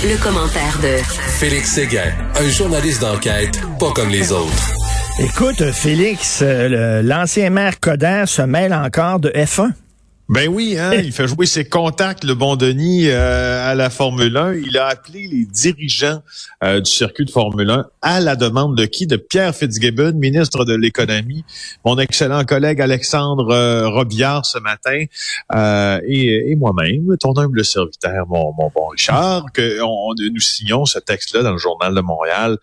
Le, commentaire de Félix Séguin, un journaliste d'enquête pas comme les autres. Écoute, Félix, euh, l'ancien maire Coder se mêle encore de F1. Ben oui, hein, il fait jouer ses contacts, le bon Denis, euh, à la Formule 1. Il a appelé les dirigeants euh, du circuit de Formule 1 à la demande de qui? De Pierre Fitzgibbon, ministre de l'économie, mon excellent collègue Alexandre euh, Robillard ce matin, et, moi-même, ton humble serviteur, mon, mon bon Richard, que nous signons ce texte-là dans le journal de Montréal.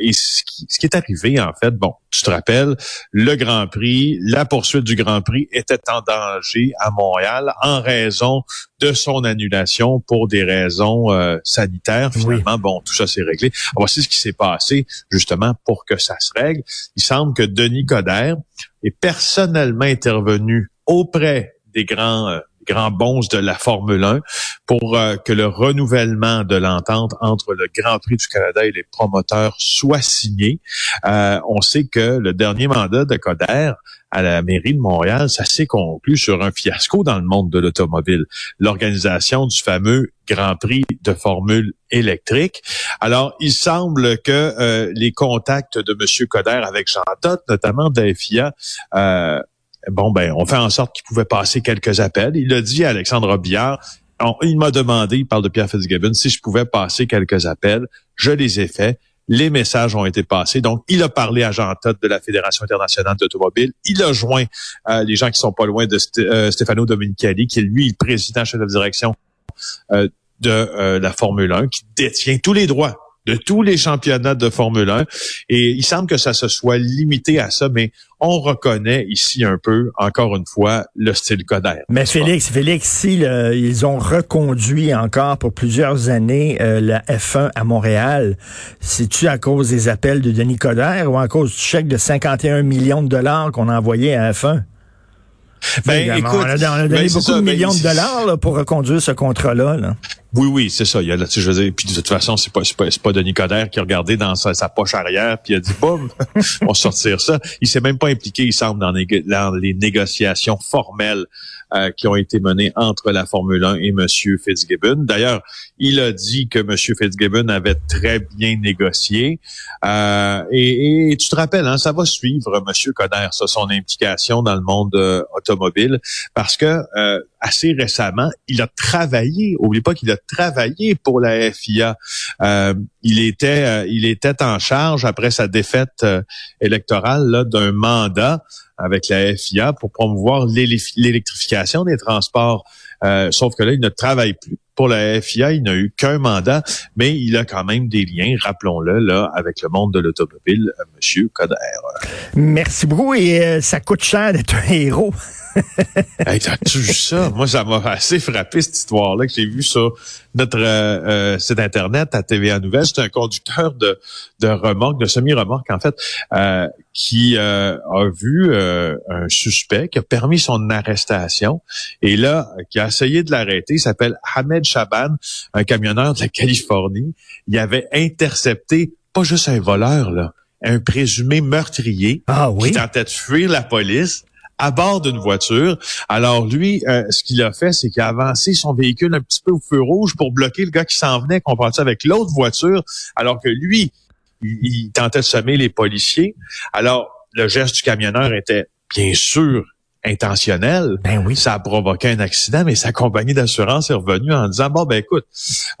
et ce qui, ce qui est arrivé, en fait, bon, tu te rappelles, le Grand Prix, la poursuite du Grand Prix était en danger à Montréal en raison de son annulation pour des raisons euh, sanitaires. Finalement, bon, tout ça s'est réglé. voici ce qui s'est passé justement pour que ça se règle. Il semble que Denis Coderre est personnellement intervenu auprès des grands euh, grands bons de la Formule 1 pour euh, que le renouvellement de l'entente entre le Grand Prix du Canada et les promoteurs soit signé. Euh, on sait que le dernier mandat de Coder à la mairie de Montréal, ça s'est conclu sur un fiasco dans le monde de l'automobile. L'organisation du fameux Grand Prix de Formule électrique. Alors, il semble que euh, les contacts de M. Coder avec Jean Todt, notamment de bon, ben, on fait en sorte qu'il pouvait passer quelques appels. Il a dit à Alexandre Robillard, il m'a demandé, il parle de Pierre Fitzgibbon, si je pouvais passer quelques appels. Je les ai faits. Les messages ont été passés. Donc, il a parlé à Jean Todt de la Fédération internationale d'automobile. Il a joint euh, les gens qui sont pas loin de euh, Stefano Domenicali, qui est lui le président chef de direction euh, de la Formule 1, qui détient tous les droits de tous les championnats de Formule 1. Et il semble que ça se soit limité à ça, mais on reconnaît ici un peu, encore une fois, le style Coder. Mais Félix, Félix, si ils ont reconduit encore pour plusieurs années euh, la F1 à Montréal, c'est-tu à cause des appels de Denis Coderre ou à cause du chèque de 51 millions de dollars qu'on a envoyé à F1? Ben, écoute, on a, donné ben, beaucoup de millions de dollars pour reconduire ce contrat-là. Là. Oui, oui, c'est ça. Il y a, je veux dire, puis de toute façon, c'est pas, c'est pas, pas Denis Coderre qui a regardé dans sa, poche arrière puis il a dit boum, on va sortir ça. Il s'est même pas impliqué, il semble, dans les, négociations formelles euh, qui ont été menées entre la Formule 1 et Monsieur Fitzgibbon. D'ailleurs, il a dit que Monsieur Fitzgibbon avait très bien négocié. Euh, et, tu te rappelles, hein, ça va suivre Monsieur Coderre, ça, son implication dans le monde euh, automobile, parce que assez récemment, il a travaillé. Oublie pas qu'il a travaillé pour la FIA. Euh, il était, euh, il était en charge après sa défaite euh, électorale d'un mandat avec la FIA pour promouvoir l'électrification des transports. sauf que là, il ne travaille plus pour la FIA, il n'a eu qu'un mandat, mais il a quand même des liens, rappelons-le, là, avec le monde de l'automobile, Monsieur Coder. Merci beaucoup et ça coûte cher d'être un héros. hey, T'as-tu vu ça? Moi, ça m'a assez frappé, cette histoire-là, que j'ai vu sur notre euh, euh, site Internet, à TVA Nouvelle. C'est un conducteur de, de remorque, de semi-remorque, en fait, euh, qui a vu un suspect, qui a permis son arrestation, et là, qui a essayé de l'arrêter. Il s'appelle Ahmed Chaban, un camionneur de la Californie. Il avait intercepté pas juste un voleur, là, un présumé meurtrier ah, oui? qui tentait de fuir la police à bord d'une voiture. Alors lui, euh, ce qu'il a fait, c'est qu'il a avancé son véhicule un petit peu au feu rouge pour bloquer le gars qui s'en venait, comprends-tu, avec l'autre voiture, alors que lui, il, tentait de semer les policiers. Alors, le geste du camionneur était bien sûr intentionnel. Ben oui. Ça a provoqué un accident, mais sa compagnie d'assurance est revenue en disant bon ben écoute,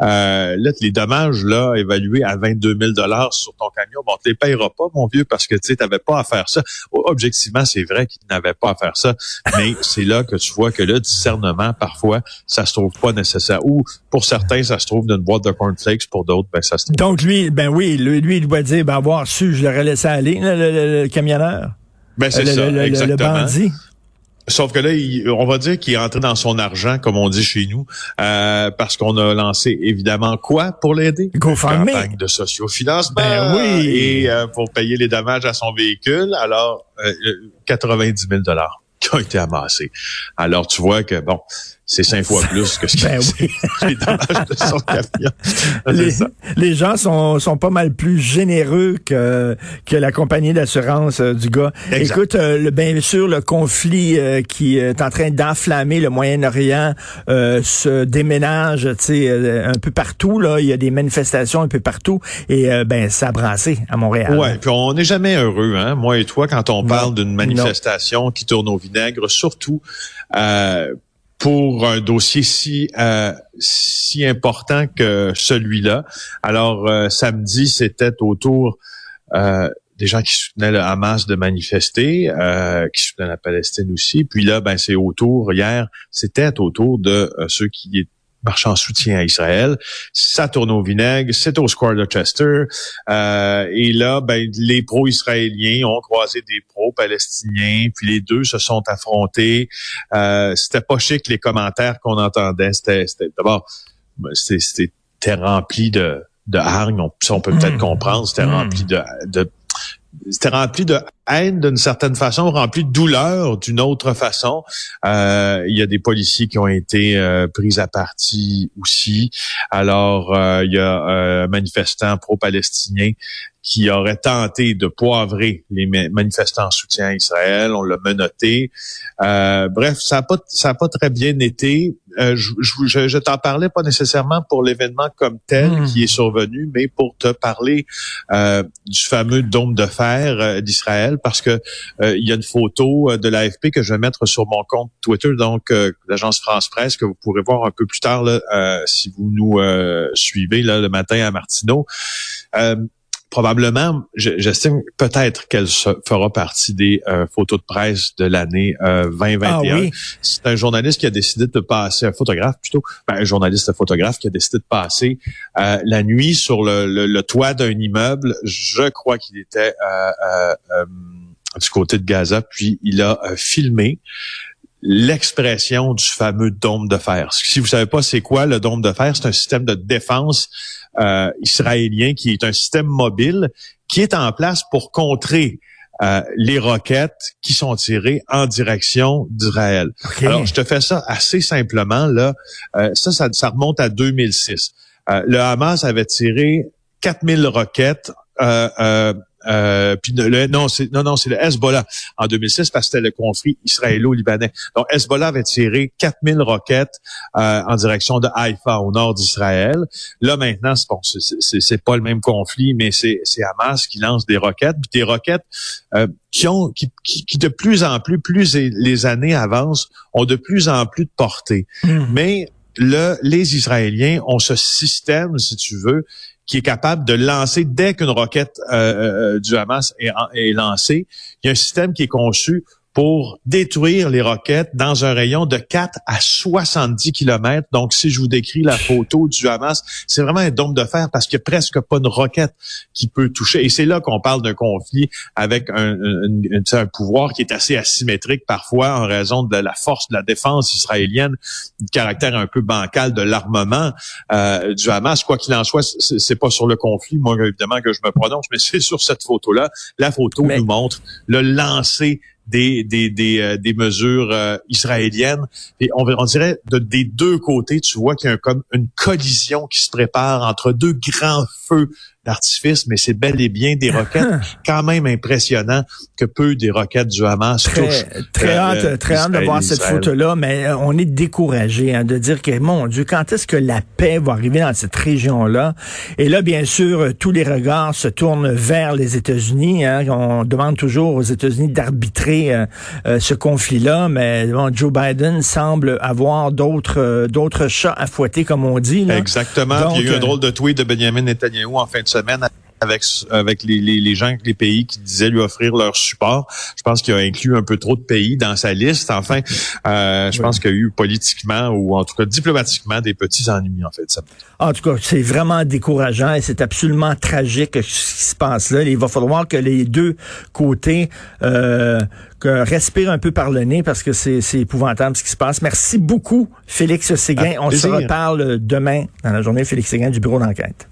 euh, là les dommages là évalués à 22 000 dollars sur ton camion, bon tu les payeras pas mon vieux parce que tu sais t'avais pas à faire ça. Objectivement c'est vrai qu'il n'avait pas à faire ça, mais c'est là que tu vois que le discernement parfois ça se trouve pas nécessaire ou pour certains ça se trouve d'une boîte de cornflakes, pour d'autres ben ça se trouve. Donc lui ben oui lui, il doit dire ben avoir su je l'aurais laissé aller le, camionneur. Ben c'est ça exactement. Le bandit. Sauf que là, on va dire qu'il est entré dans son argent, comme on dit chez nous, euh, parce qu'on a lancé évidemment quoi pour l'aider? GoFundMe. Campagne de sociofinancement. Ben oui. Et euh, pour payer les dommages à son véhicule, alors euh, 90 000 dollars qui ont été amassés. Alors tu vois que bon, c'est cinq fois plus que ce ben oui. les dommages de son camion. Les, les, gens sont, sont pas mal plus généreux que, que la compagnie d'assurance euh, du gars. Écoute, euh, le, bien sûr, le conflit euh, qui est en train d'enflammer le Moyen-Orient se déménage un peu partout. Là. Il y a des manifestations un peu partout et ben ça a brassé à Montréal. Ouais, puis on n'est jamais heureux, hein, moi et toi, quand on parle d'une manifestation qui tourne au vinaigre, surtout pour un dossier si euh, si important que celui-là. Alors euh, samedi, c'était autour euh, des gens qui soutenaient le Hamas de manifester, qui soutenaient la Palestine aussi. Puis là, ben c'est autour hier, c'était autour de ceux qui marchant en soutien à Israël. Ça tourne au vinaigre, c'est au Square de Chester. Euh, et là, ben, les pro-israéliens ont croisé des pro-palestiniens, puis les deux se sont affrontés. Euh, c'était pas chic les commentaires qu'on entendait. C'était, d'abord, c'était rempli de de hargne, on, peut peut-être mmh. comprendre, c'était mmh. rempli de, de c'était rempli de haine d'une certaine façon, rempli de douleur d'une autre façon. Euh, il y a des policiers qui ont été euh, pris à partie aussi. Alors, euh, il y a un manifestant pro-palestinien qui aurait tenté de poivrer les manifestants en soutien à Israël. On l'a menotté. Euh, bref, ça n'a pas, ça a pas très bien été. Euh, je, je, je t'en parlais pas nécessairement pour l'événement comme tel hmm. qui est survenu, mais pour te parler euh, du fameux dôme de fer euh, d'Israël, parce que euh, il y a une photo de l'AFP que je vais mettre sur mon compte Twitter, donc l'agence France Presse, que vous pourrez voir un peu plus tard là, si vous nous suivez là, le matin à Martineau probablement, j'estime peut-être qu'elle fera partie des euh, photos de presse de l'année 2021. Euh, ah C'est un journaliste qui a décidé de passer, un photographe plutôt, ben, un journaliste photographe qui a décidé de passer euh, la nuit sur le, toit d'un immeuble. Je crois qu'il était du côté de Gaza, puis il a filmé l'expression du fameux dôme de fer. Si vous savez pas c'est quoi le dôme de fer, c'est un système de défense euh, israélien qui est un système mobile qui est en place pour contrer euh, les roquettes qui sont tirées en direction d'Israël. Alors, je te fais ça assez simplement. Là, euh, ça, ça, ça, remonte à 2006. le Hamas avait tiré 4000 roquettes euh, puis le, non, c'est non, non, c'est le Hezbollah en 2006 parce que c'était le conflit israélo-libanais. Donc Hezbollah avait tiré 4000 roquettes euh, en direction de Haïfa au nord d'Israël. Là maintenant, c'est bon, c'est pas le même conflit, mais c'est Hamas qui lance des roquettes, puis des roquettes euh, qui ont qui, qui, de plus en plus, plus les années avancent, ont de plus en plus de portée. Hmm. Mais le, les Israéliens ont ce système, si tu veux, qui est capable de lancer dès qu'une roquette euh, euh, du Hamas est, est lancée. Il y a un système qui est conçu pour détruire les roquettes dans un rayon de 4 à 70 kilomètres. Donc, si je vous décris la photo du Hamas, c'est vraiment un dôme de fer parce qu'il n'y a presque pas une roquette qui peut toucher. Et c'est là qu'on parle d'un conflit avec un, un, pouvoir qui est assez asymétrique parfois en raison de la force de la défense israélienne, du caractère un peu bancal de l'armement euh, du Hamas. Quoi qu'il en soit, c'est pas sur le conflit, moi évidemment que je me prononce, mais c'est sur cette photo-là. La photo nous montre le lancer des, des, des, euh, des mesures euh, israéliennes. Et on, on dirait de, des deux côtés, tu vois qu'il y a comme une collision qui se prépare entre deux grands feux d'artifice, mais c'est bel et bien des roquettes quand même impressionnant que peu des roquettes du Hamas très, touchent. Très euh, hâte, très hâte de voir cette photo-là, mais euh, on est découragé hein, de dire que, mon Dieu, quand est-ce que la paix va arriver dans cette région-là? Et là, bien sûr, euh, tous les regards se tournent vers les États-Unis. Hein. On demande toujours aux États-Unis d'arbitrer ce conflit-là, mais bon, Joe Biden semble avoir d'autres d'autres chats à fouetter, comme on dit. Là. Exactement. il y a eu un drôle de tweet de Benjamin Netanyahu en fin de semaine avec avec les, les, les, gens, les pays qui disaient lui offrir leur support. Je pense qu'il a inclus un peu trop de pays dans sa liste. Enfin, euh, je pense qu'il y a eu politiquement ou en tout cas diplomatiquement des petits ennemis en fait. Ça. En tout cas, c'est vraiment décourageant et c'est absolument tragique ce qui se passe là. Il va falloir que les deux côtés euh, que respirent un peu par le nez parce que c'est épouvantable ce qui se passe. Merci beaucoup, Félix Séguin. On se reparle demain dans la journée Félix Séguin du bureau d'enquête.